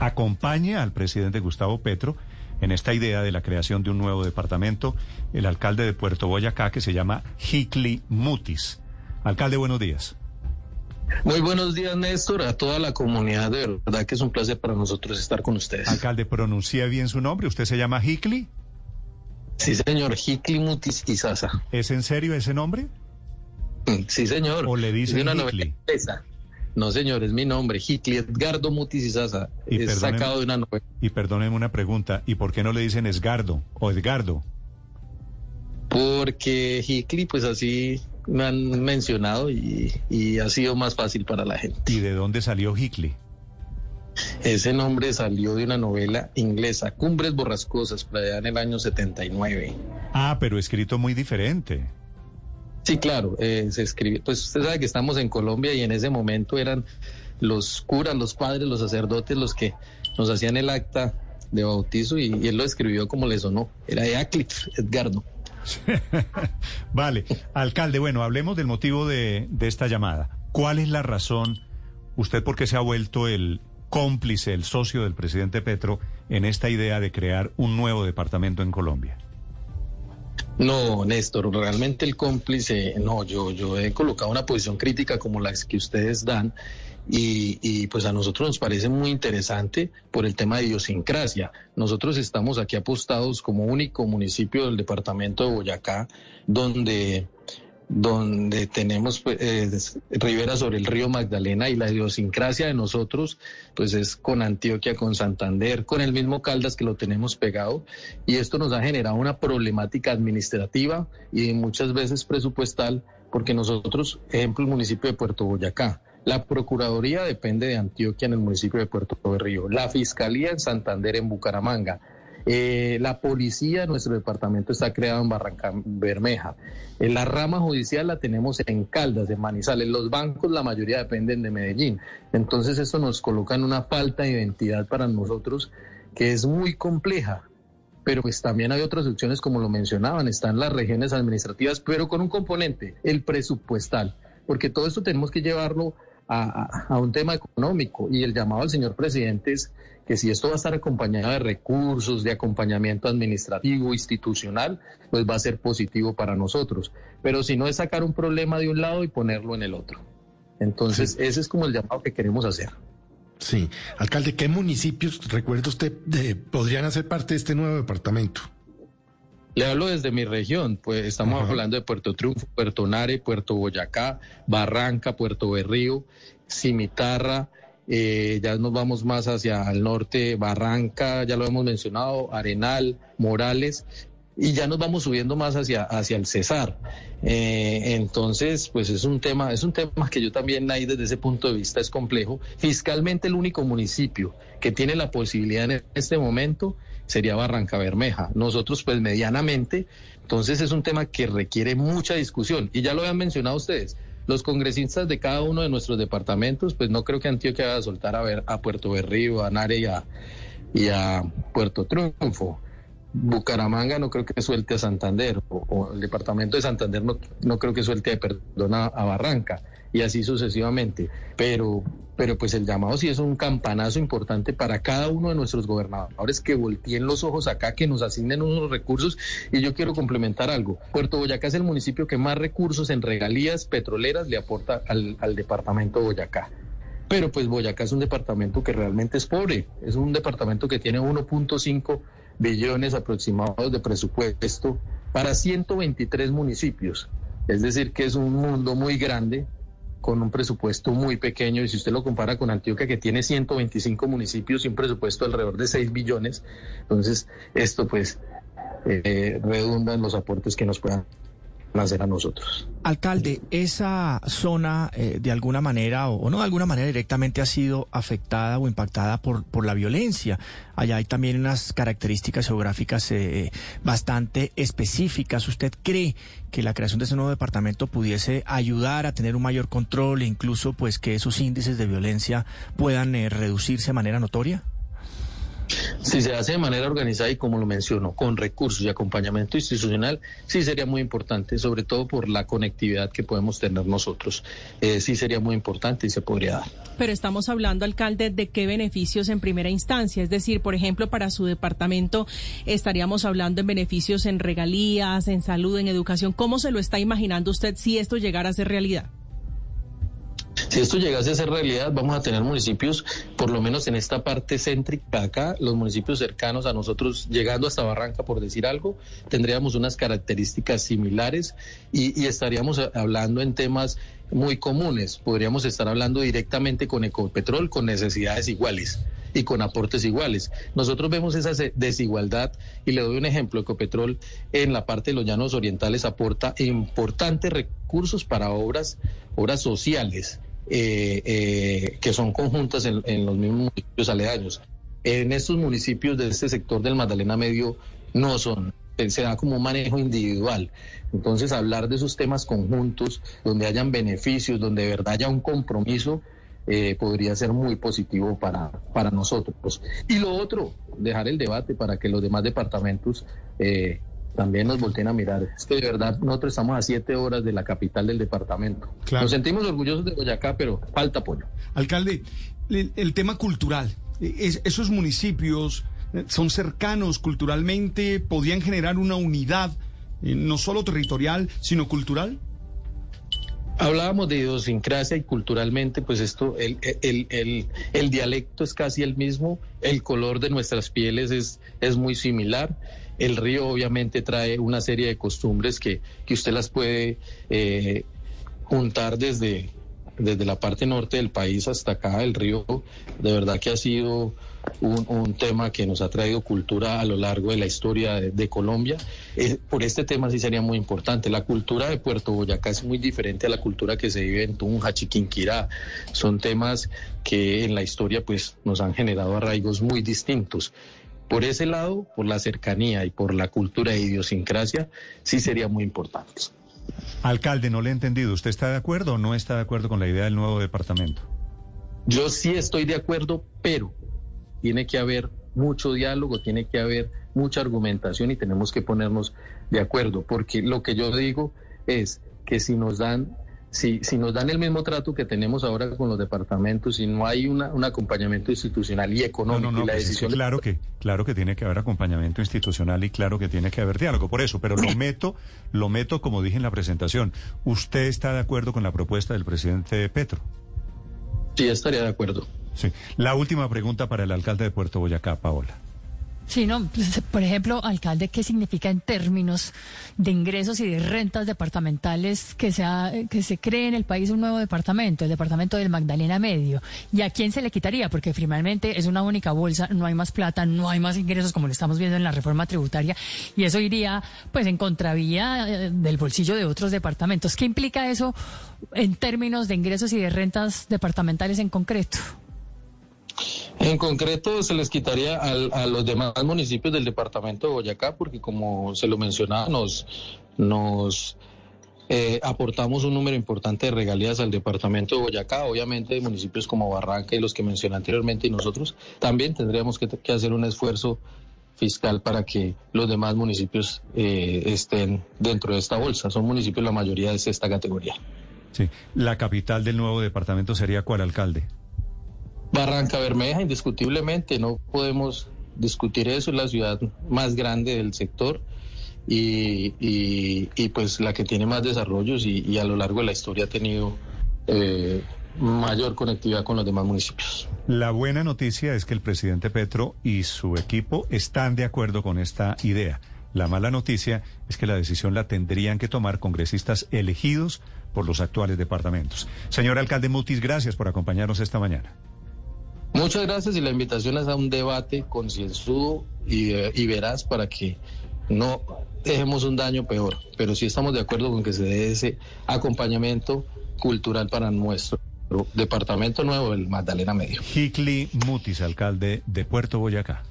acompañe al presidente Gustavo Petro en esta idea de la creación de un nuevo departamento, el alcalde de Puerto Boyacá, que se llama Hickley Mutis. Alcalde, buenos días. Muy buenos días, Néstor, a toda la comunidad. De verdad que es un placer para nosotros estar con ustedes. Alcalde, pronuncia bien su nombre. ¿Usted se llama Hickley? Sí, señor, Hickley Mutis Izaza. ¿Es en serio ese nombre? Sí, señor. ¿O le dicen Hickley? No, señor, es mi nombre, Hickley Edgardo Mutis Izaza. Y es sacado de una novela. Y perdóneme una pregunta, ¿y por qué no le dicen Esgardo o Edgardo? Porque Hickley, pues así me han mencionado y, ha sido más fácil para la gente. ¿Y de dónde salió Hickley? Ese nombre salió de una novela inglesa, Cumbres Borrascosas, para allá en el año 79. Ah, pero escrito muy diferente. Sí, claro, eh, se escribe. Pues usted sabe que estamos en Colombia y en ese momento eran los curas, los padres, los sacerdotes los que nos hacían el acta de bautizo y, él lo escribió como le sonó. Era Eaclif Edgardo. vale, alcalde, bueno, hablemos del motivo de, de esta llamada. ¿Cuál es la razón, usted por qué se ha vuelto el cómplice, el socio del presidente Petro en esta idea de crear un nuevo departamento en Colombia? No, Néstor, realmente el cómplice, no, yo, yo he colocado una posición crítica como la que ustedes dan y, y, pues a nosotros nos parece muy interesante por el tema de idiosincrasia. Nosotros estamos aquí apostados como único municipio del departamento de Boyacá donde donde tenemos eh, sobre el río Magdalena y la idiosincrasia de nosotros pues es con Antioquia, con Santander, con el mismo Caldas que lo tenemos pegado. Y esto nos ha generado una problemática administrativa y muchas veces presupuestal porque nosotros, ejemplo, el municipio de Puerto Boyacá, la Procuraduría depende de Antioquia en el municipio de Puerto Río, la Fiscalía en Santander, en Bucaramanga, eh, la policía, nuestro departamento está creado en Barranca Bermeja. En la rama judicial la tenemos en Caldas, en Manizales. Los bancos, la mayoría dependen de Medellín. Entonces, esto nos coloca en una falta de identidad para nosotros que es muy compleja. Pero pues también hay otras opciones, como lo mencionaban, están las regiones administrativas, pero con un componente, el presupuestal. Porque todo esto tenemos que llevarlo a, un tema económico y el llamado al señor presidente es que si esto va a estar acompañado de recursos, de acompañamiento administrativo, institucional, pues va a ser positivo para nosotros. Pero si no es sacar un problema de un lado y ponerlo en el otro. Entonces, ese es como el llamado que queremos hacer. Sí. Alcalde, ¿qué municipios, recuerda usted, podrían hacer parte de este nuevo departamento? Le hablo desde mi región, pues estamos hablando de Puerto Triunfo, Puerto Nare, Puerto Boyacá, Barranca, Puerto Berrío, Cimitarra, eh, ya nos vamos más hacia el norte, Barranca, ya lo hemos mencionado, Arenal, Morales, y ya nos vamos subiendo más hacia, hacia el Cesar. Eh, entonces, pues es un tema, es un tema que yo también ahí desde ese punto de vista es complejo. Fiscalmente el único municipio que tiene la posibilidad en este momento sería Barranca Bermeja. Nosotros, pues medianamente, entonces es un tema que requiere mucha discusión. Y ya lo habían mencionado ustedes, los congresistas de cada uno de nuestros departamentos, pues no creo que Antioquia vaya a soltar a, ver, a Puerto Berrío, a Nare y a, Puerto Triunfo. Bucaramanga no creo que suelte a Santander, o, el departamento de Santander no, no creo que suelte, perdón, a Barranca y así sucesivamente. Pero, pero pues el llamado sí es un campanazo importante para cada uno de nuestros gobernadores que volteen los ojos acá, que nos asignen unos recursos. Y yo quiero complementar algo. Puerto Boyacá es el municipio que más recursos en regalías petroleras le aporta al, al departamento de Boyacá. Pero pues Boyacá es un departamento que realmente es pobre. Es un departamento que tiene 1.5 billones aproximados de presupuesto para 123 municipios. Es decir, que es un mundo muy grande con un presupuesto muy pequeño y si usted lo compara con Antioquia que tiene 125 municipios y un presupuesto alrededor de 6 billones, entonces esto pues eh, redunda en los aportes que nos puedan a nosotros. Alcalde, esa zona eh, de alguna manera o, no de alguna manera directamente ha sido afectada o impactada por, por la violencia. Allá hay también unas características geográficas eh, bastante específicas. ¿Usted cree que la creación de ese nuevo departamento pudiese ayudar a tener un mayor control e incluso pues que esos índices de violencia puedan eh, reducirse de manera notoria? Si se hace de manera organizada y como lo menciono, con recursos y acompañamiento institucional, sí sería muy importante, sobre todo por la conectividad que podemos tener nosotros. Eh, sí sería muy importante y se podría dar. Pero estamos hablando, alcalde, de qué beneficios en primera instancia. Es decir, por ejemplo, para su departamento estaríamos hablando en beneficios en regalías, en salud, en educación. ¿Cómo se lo está imaginando usted si esto llegara a ser realidad? Si esto llegase a ser realidad, vamos a tener municipios, por lo menos en esta parte céntrica acá, los municipios cercanos a nosotros, llegando hasta Barranca, por decir algo, tendríamos unas características similares y, estaríamos hablando en temas muy comunes. Podríamos estar hablando directamente con Ecopetrol, con necesidades iguales y con aportes iguales. Nosotros vemos esa desigualdad y le doy un ejemplo. Ecopetrol en la parte de los llanos orientales aporta importantes recursos para obras, obras sociales eh, eh, que son conjuntas en, los mismos municipios aledaños. En estos municipios de este sector del Magdalena Medio no son, se da como un manejo individual. Entonces, hablar de esos temas conjuntos, donde hayan beneficios, donde de verdad haya un compromiso, eh, podría ser muy positivo para, para nosotros. Y lo otro, dejar el debate para que los demás departamentos eh, también nos volteen a mirar. Es que de verdad nosotros estamos a siete horas de la capital del departamento. Nos sentimos orgullosos de Boyacá, pero falta apoyo. Alcalde, el, tema cultural, esos municipios eh, son cercanos culturalmente, podían generar una unidad, eh, no solo territorial, sino cultural. Hablábamos de idiosincrasia y culturalmente, pues esto, el, el, el, dialecto es casi el mismo, el color de nuestras pieles es, es muy similar. El río obviamente trae una serie de costumbres que, que usted las puede eh, juntar desde, desde la parte norte del país hasta acá. El río de verdad que ha sido un, tema que nos ha traído cultura a lo largo de la historia de, Colombia. Eh, por este tema sí sería muy importante. La cultura de Puerto Boyacá es muy diferente a la cultura que se vive en Tunja, Chiquinquirá. Son temas que en la historia pues nos han generado arraigos muy distintos. Por ese lado, por la cercanía y por la cultura e idiosincrasia, sí sería muy importante. Alcalde, no le he entendido. ¿Usted está de acuerdo o no está de acuerdo con la idea del nuevo departamento? Yo sí estoy de acuerdo, pero tiene que haber mucho diálogo, tiene que haber mucha argumentación y tenemos que ponernos de acuerdo, porque lo que yo digo es que si nos dan si, si nos dan el mismo trato que tenemos ahora con los departamentos, si no hay una, un acompañamiento institucional y económico y la pues decisión... claro, que, claro que tiene que haber acompañamiento institucional y claro que tiene que haber diálogo, por eso, pero lo meto, lo meto como dije en la presentación. ¿Usted está de acuerdo con la propuesta del presidente Petro? Sí, estaría de acuerdo. Sí. La última pregunta para el alcalde de Puerto Boyacá, Paola. Sí, no, pues, por ejemplo, alcalde, ¿qué significa en términos de ingresos y de rentas departamentales que, sea, que se cree en el país un nuevo departamento, el departamento del Magdalena Medio? ¿Y a quién se le quitaría? Porque finalmente es una única bolsa, no hay más plata, no hay más ingresos como lo estamos viendo en la reforma tributaria y eso iría pues en contravía eh, del bolsillo de otros departamentos. ¿Qué implica eso en términos de ingresos y de rentas departamentales en concreto? En concreto, se les quitaría a los demás municipios del departamento de Boyacá, porque como se lo mencionaba, nos, nos eh, aportamos un número importante de regalías al departamento de Boyacá, obviamente municipios como Barranca y los que mencioné anteriormente y nosotros también tendríamos que, hacer un esfuerzo fiscal para que los demás municipios eh, estén dentro de esta bolsa. Son municipios la mayoría de esta categoría. Sí, la capital del nuevo departamento sería cuál alcalde? Barranca Bermeja, indiscutiblemente, no podemos discutir eso, es la ciudad más grande del sector y, y, pues la que tiene más desarrollos y, a lo largo de la historia ha tenido eh, mayor conectividad con los demás municipios. La buena noticia es que el presidente Petro y su equipo están de acuerdo con esta idea. La mala noticia es que la decisión la tendrían que tomar congresistas elegidos por los actuales departamentos. Señor alcalde Mutis, gracias por acompañarnos esta mañana. Muchas gracias y la invitación es a un debate concienzudo y, eh, y veraz para que no dejemos un daño peor, pero sí estamos de acuerdo con que se dé ese acompañamiento cultural para nuestro departamento nuevo, el Magdalena Medio. Hickley Mutis, alcalde de Puerto Boyacá.